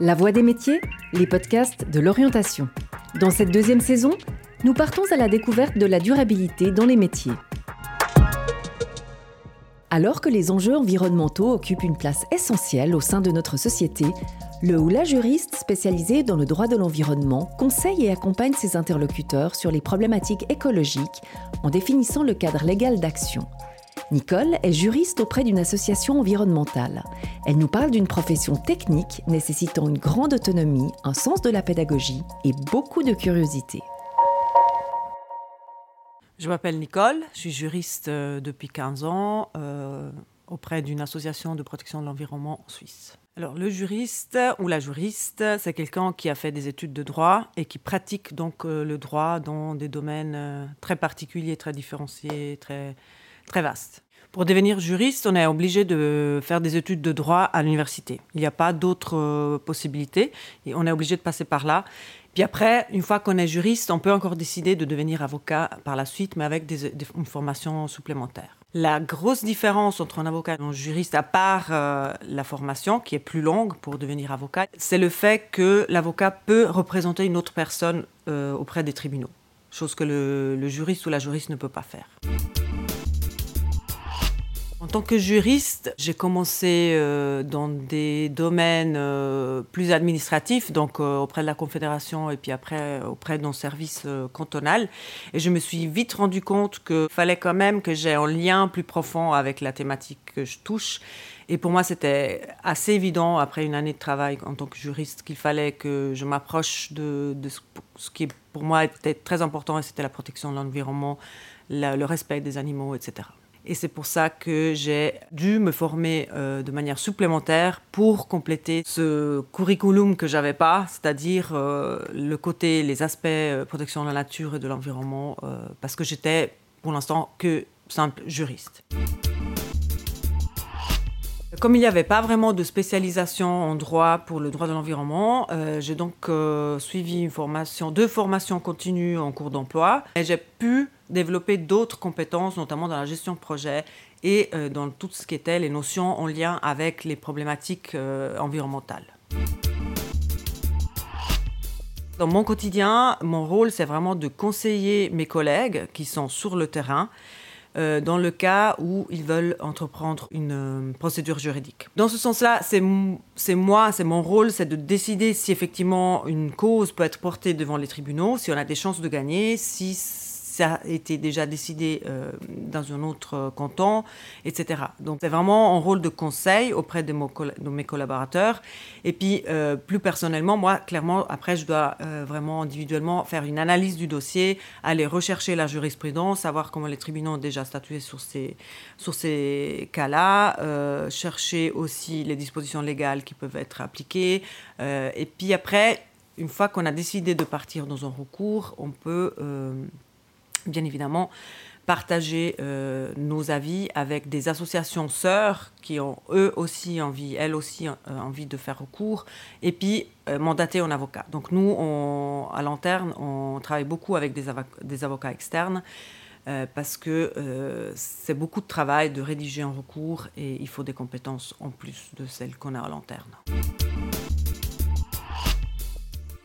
La Voix des métiers, les podcasts de l'orientation. Dans cette deuxième saison, nous partons à la découverte de la durabilité dans les métiers. Alors que les enjeux environnementaux occupent une place essentielle au sein de notre société, le ou la juriste spécialisée dans le droit de l'environnement conseille et accompagne ses interlocuteurs sur les problématiques écologiques en définissant le cadre légal d'action. Nicole est juriste auprès d'une association environnementale. Elle nous parle d'une profession technique nécessitant une grande autonomie, un sens de la pédagogie et beaucoup de curiosité. Je m'appelle Nicole, je suis juriste euh, depuis 15 ans euh, auprès d'une association de protection de l'environnement en Suisse. Alors le juriste ou la juriste, c'est quelqu'un qui a fait des études de droit et qui pratique donc euh, le droit dans des domaines très particuliers, très différenciés, très, très vastes. Pour devenir juriste, on est obligé de faire des études de droit à l'université. Il n'y a pas d'autres euh, possibilités et on est obligé de passer par là. Puis après, une fois qu'on est juriste, on peut encore décider de devenir avocat par la suite, mais avec des, une formation supplémentaire. La grosse différence entre un avocat et un juriste, à part euh, la formation qui est plus longue pour devenir avocat, c'est le fait que l'avocat peut représenter une autre personne euh, auprès des tribunaux, chose que le juriste ou la juriste ne peut pas faire. En tant que juriste, j'ai commencé euh, dans des domaines euh, plus administratifs, donc euh, auprès de la Confédération et puis après auprès d'un service cantonal. Et je me suis vite rendu compte qu'il fallait quand même que j'ai un lien plus profond avec la thématique que je touche. Et pour moi, c'était assez évident, après une année de travail en tant que juriste, qu'il fallait que je m'approche de, ce qui pour moi était très important, et c'était la protection de l'environnement, le respect des animaux, etc. Et c'est pour ça que j'ai dû me former euh, de manière supplémentaire pour compléter ce curriculum que j'avais pas, c'est-à-dire euh, le côté, les aspects euh, protection de la nature et de l'environnement, parce que j'étais pour l'instant que simple juriste. Comme il n'y avait pas vraiment de spécialisation en droit pour le droit de l'environnement, j'ai donc suivi une formation, deux formations continues en cours d'emploi et j'ai pu développer d'autres compétences, notamment dans la gestion de projet et euh, dans tout ce qui était les notions en lien avec les problématiques euh, environnementales. Dans mon quotidien, mon rôle, c'est vraiment de conseiller mes collègues qui sont sur le terrain euh, dans le cas où ils veulent entreprendre une procédure juridique. Dans ce sens-là, c'est moi, c'est mon rôle, c'est de décider si effectivement une cause peut être portée devant les tribunaux, si on a des chances de gagner, si ça a été déjà décidé euh, dans un autre euh, canton, etc. Donc c'est vraiment un rôle de conseil auprès de, mes collaborateurs. Et puis euh, plus personnellement, moi, clairement, après, je dois vraiment individuellement faire une analyse du dossier, aller rechercher la jurisprudence, savoir comment les tribunaux ont déjà statué sur ces, sur ces cas-là, chercher aussi les dispositions légales qui peuvent être appliquées. et puis après, une fois qu'on a décidé de partir dans un recours, on peut bien évidemment, partager euh, nos avis avec des associations sœurs qui ont eux aussi envie, elles aussi euh, envie de faire recours, et puis euh, mandater un avocat. Donc nous, à Lanterne, on travaille beaucoup avec des, des avocats externes. parce que c'est beaucoup de travail de rédiger un recours et il faut des compétences en plus de celles qu'on a à Lanterne.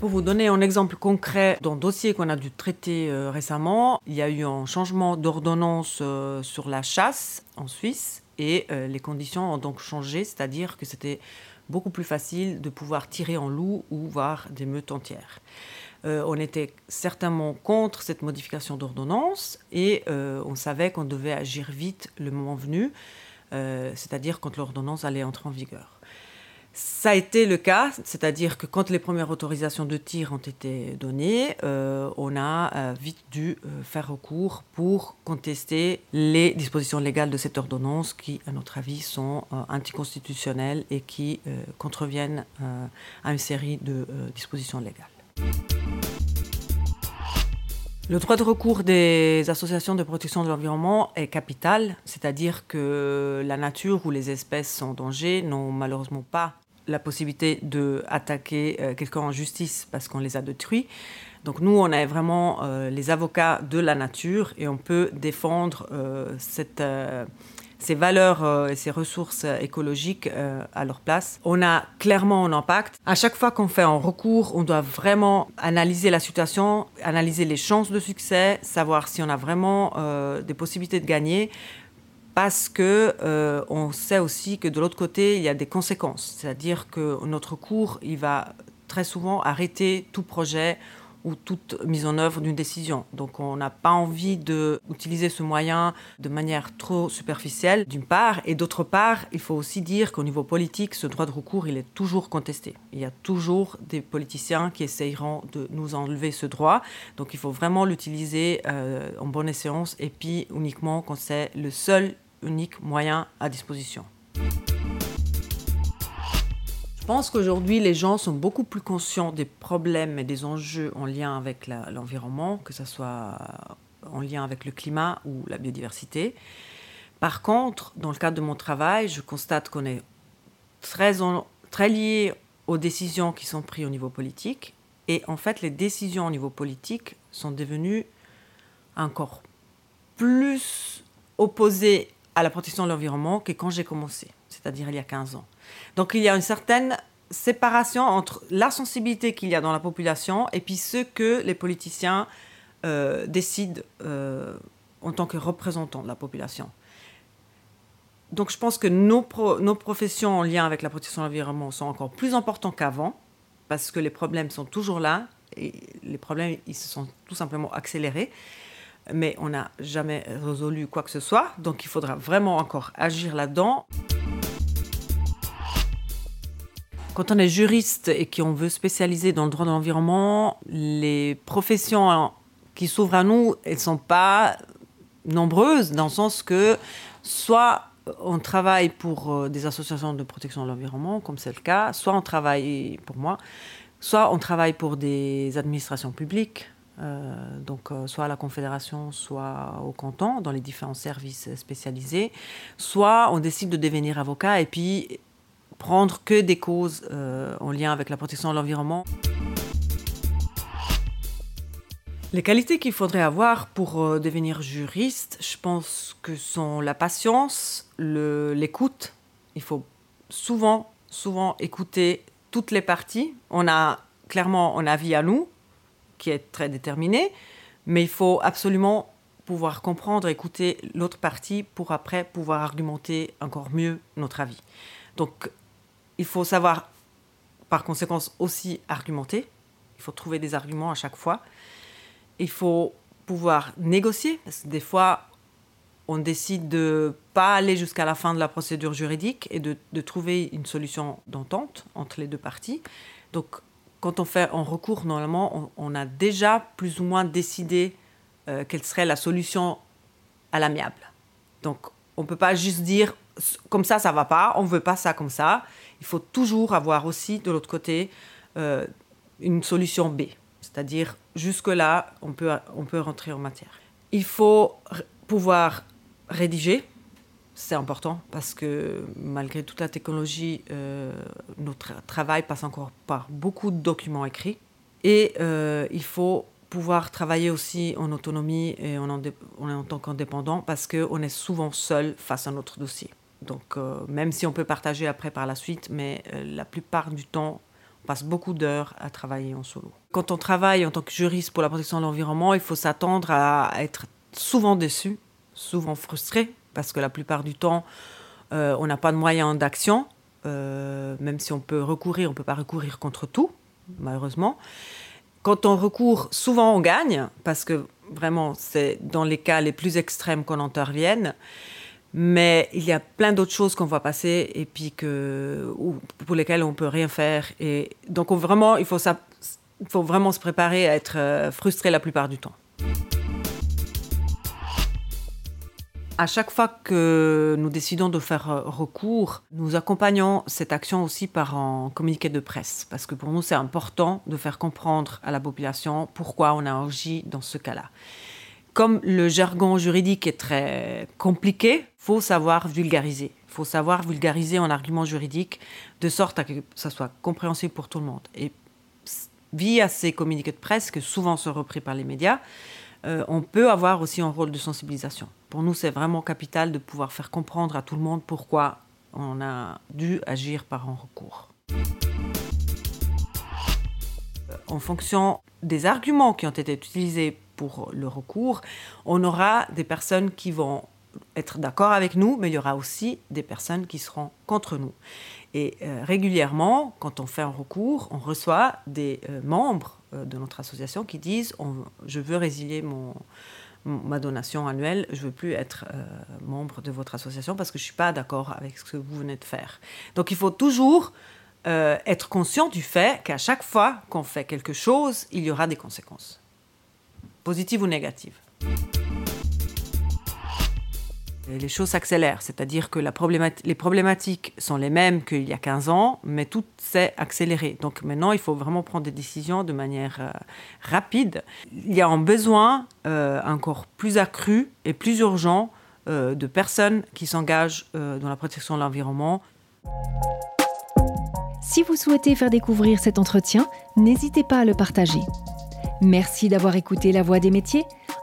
Pour vous donner un exemple concret d'un dossier qu'on a dû traiter euh, récemment, il y a eu un changement d'ordonnance euh, sur la chasse en Suisse et euh, les conditions ont donc changé, c'est-à-dire que c'était beaucoup plus facile de pouvoir tirer en loup ou voir des meutes entières. on était certainement contre cette modification d'ordonnance et on savait qu'on devait agir vite le moment venu, c'est-à-dire quand l'ordonnance allait entrer en vigueur. Ça a été le cas, c'est-à-dire que quand les premières autorisations de tir ont été données, euh, on a euh, vite dû euh, faire recours pour contester les dispositions légales de cette ordonnance qui, à notre avis, sont anticonstitutionnelles et qui contreviennent à une série de dispositions légales. Le droit de recours des associations de protection de l'environnement est capital, c'est-à-dire que la nature ou les espèces en danger n'ont malheureusement pas la possibilité d'attaquer euh, quelqu'un en justice parce qu'on les a détruits. Donc nous, on est vraiment euh, les avocats de la nature et on peut défendre euh, cette, ces valeurs euh, et ces ressources écologiques à leur place. On a clairement un impact. À chaque fois qu'on fait un recours, on doit vraiment analyser la situation, analyser les chances de succès, savoir si on a vraiment des possibilités de gagner parce que on sait aussi que de l'autre côté, il y a des conséquences. C'est-à-dire que notre cours, il va très souvent arrêter tout projet ou toute mise en œuvre d'une décision. Donc on n'a pas envie d'utiliser ce moyen de manière trop superficielle, d'une part, et d'autre part, il faut aussi dire qu'au niveau politique, ce droit de recours, il est toujours contesté. Il y a toujours des politiciens qui essayeront de nous enlever ce droit. Donc il faut vraiment l'utiliser euh, en bonne séance et puis uniquement quand c'est le seul unique moyen à disposition. Je pense qu'aujourd'hui, les gens sont beaucoup plus conscients des problèmes et des enjeux en lien avec l'environnement, que ce soit en lien avec le climat ou la biodiversité. Par contre, dans le cadre de mon travail, je constate qu'on est très, très lié aux décisions qui sont prises au niveau politique. Et en fait, les décisions au niveau politique sont devenues encore plus opposées à la protection de l'environnement que quand j'ai commencé, c'est-à-dire il y a 15 ans. Donc il y a une certaine séparation entre la sensibilité qu'il y a dans la population et puis ce que les politiciens euh, décident euh, en tant que représentants de la population. Donc je pense que nos, nos professions en lien avec la protection de l'environnement sont encore plus importantes qu'avant parce que les problèmes sont toujours là et les problèmes ils se sont tout simplement accélérés mais on n'a jamais résolu quoi que ce soit donc il faudra vraiment encore agir là-dedans. Quand on est juriste et qu'on veut spécialiser dans le droit de l'environnement, les professions qui s'ouvrent à nous, elles ne sont pas nombreuses, dans le sens que soit on travaille pour euh, des associations de protection de l'environnement, comme c'est le cas, soit on travaille pour moi, soit on travaille pour des administrations publiques, euh, donc euh, soit à la Confédération, soit au canton, dans les différents services spécialisés, soit on décide de devenir avocat et puis prendre que des causes euh, en lien avec la protection de l'environnement. Les qualités qu'il faudrait avoir pour devenir juriste, je pense que sont la patience, l'écoute. Il faut souvent, souvent écouter toutes les parties. On a clairement un avis à nous, qui est très déterminé, mais il faut absolument pouvoir comprendre, écouter l'autre partie pour après pouvoir argumenter encore mieux notre avis. Donc il faut savoir, par conséquent, aussi argumenter. Il faut trouver des arguments à chaque fois. Il faut pouvoir négocier, parce que des fois, on décide de pas aller jusqu'à la fin de la procédure juridique et de, trouver une solution d'entente entre les deux parties. Donc, quand on fait un recours, normalement, on, a déjà plus ou moins décidé euh, quelle serait la solution à l'amiable. Donc, on ne peut pas juste dire comme ça, ça va pas, on ne veut pas ça comme ça. Il faut toujours avoir aussi de l'autre côté euh, une solution B. C'est-à-dire, jusque-là, on peut, on peut rentrer en matière. Il faut pouvoir rédiger, c'est important parce que malgré toute la technologie, euh, notre travail passe encore par beaucoup de documents écrits. Et euh, il faut pouvoir travailler aussi en autonomie et en, en tant qu'indépendant parce qu'on est souvent seul face à notre dossier. Donc, euh, même si on peut partager après par la suite, mais la plupart du temps, on passe beaucoup d'heures à travailler en solo. Quand on travaille en tant que juriste pour la protection de l'environnement, il faut s'attendre à être souvent déçu, souvent frustré, parce que la plupart du temps, euh, on n'a pas de moyens d'action. même si on peut recourir, on ne peut pas recourir contre tout, malheureusement. Quand on recourt, souvent on gagne, parce que vraiment, c'est dans les cas les plus extrêmes qu'on intervienne. Mais il y a plein d'autres choses qu'on voit passer et puis que, pour lesquelles on ne peut rien faire. Et donc, vraiment, il faut, ça, il faut vraiment se préparer à être euh, frustré la plupart du temps. À chaque fois que nous décidons de faire euh, recours, nous accompagnons cette action aussi par un communiqué de presse, parce que pour nous, c'est important de faire comprendre à la population pourquoi on a agi dans ce cas-là comme le jargon juridique est très compliqué, faut savoir vulgariser. Faut savoir vulgariser en argument juridique de sorte à que ça soit compréhensible pour tout le monde. Et via ces communiqués de presse, que souvent sont repris par les médias, on peut avoir aussi un rôle de sensibilisation. Pour nous, c'est vraiment capital de pouvoir faire comprendre à tout le monde pourquoi on a dû agir par un recours. En fonction des arguments qui ont été utilisés pour le recours, on aura des personnes qui vont être d'accord avec nous, mais il y aura aussi des personnes qui seront contre nous. Et euh, régulièrement, quand on fait un recours, on reçoit des euh, membres euh, de notre association qui disent Je veux résilier mon, ma donation annuelle, je ne veux plus être membre de votre association parce que je ne suis pas d'accord avec ce que vous venez de faire. Donc il faut toujours être conscient du fait qu'à chaque fois qu'on fait quelque chose, il y aura des conséquences, positives ou négatives les choses s'accélèrent, c'est-à-dire que les problématiques sont les mêmes qu'il y a 15 ans, mais tout s'est accéléré. Donc maintenant, il faut vraiment prendre des décisions de manière euh, rapide. Il y a un besoin euh, encore plus accru et plus urgent euh, de personnes qui s'engagent dans la protection de l'environnement. Si vous souhaitez faire découvrir cet entretien, n'hésitez pas à le partager. Merci d'avoir écouté La Voix des métiers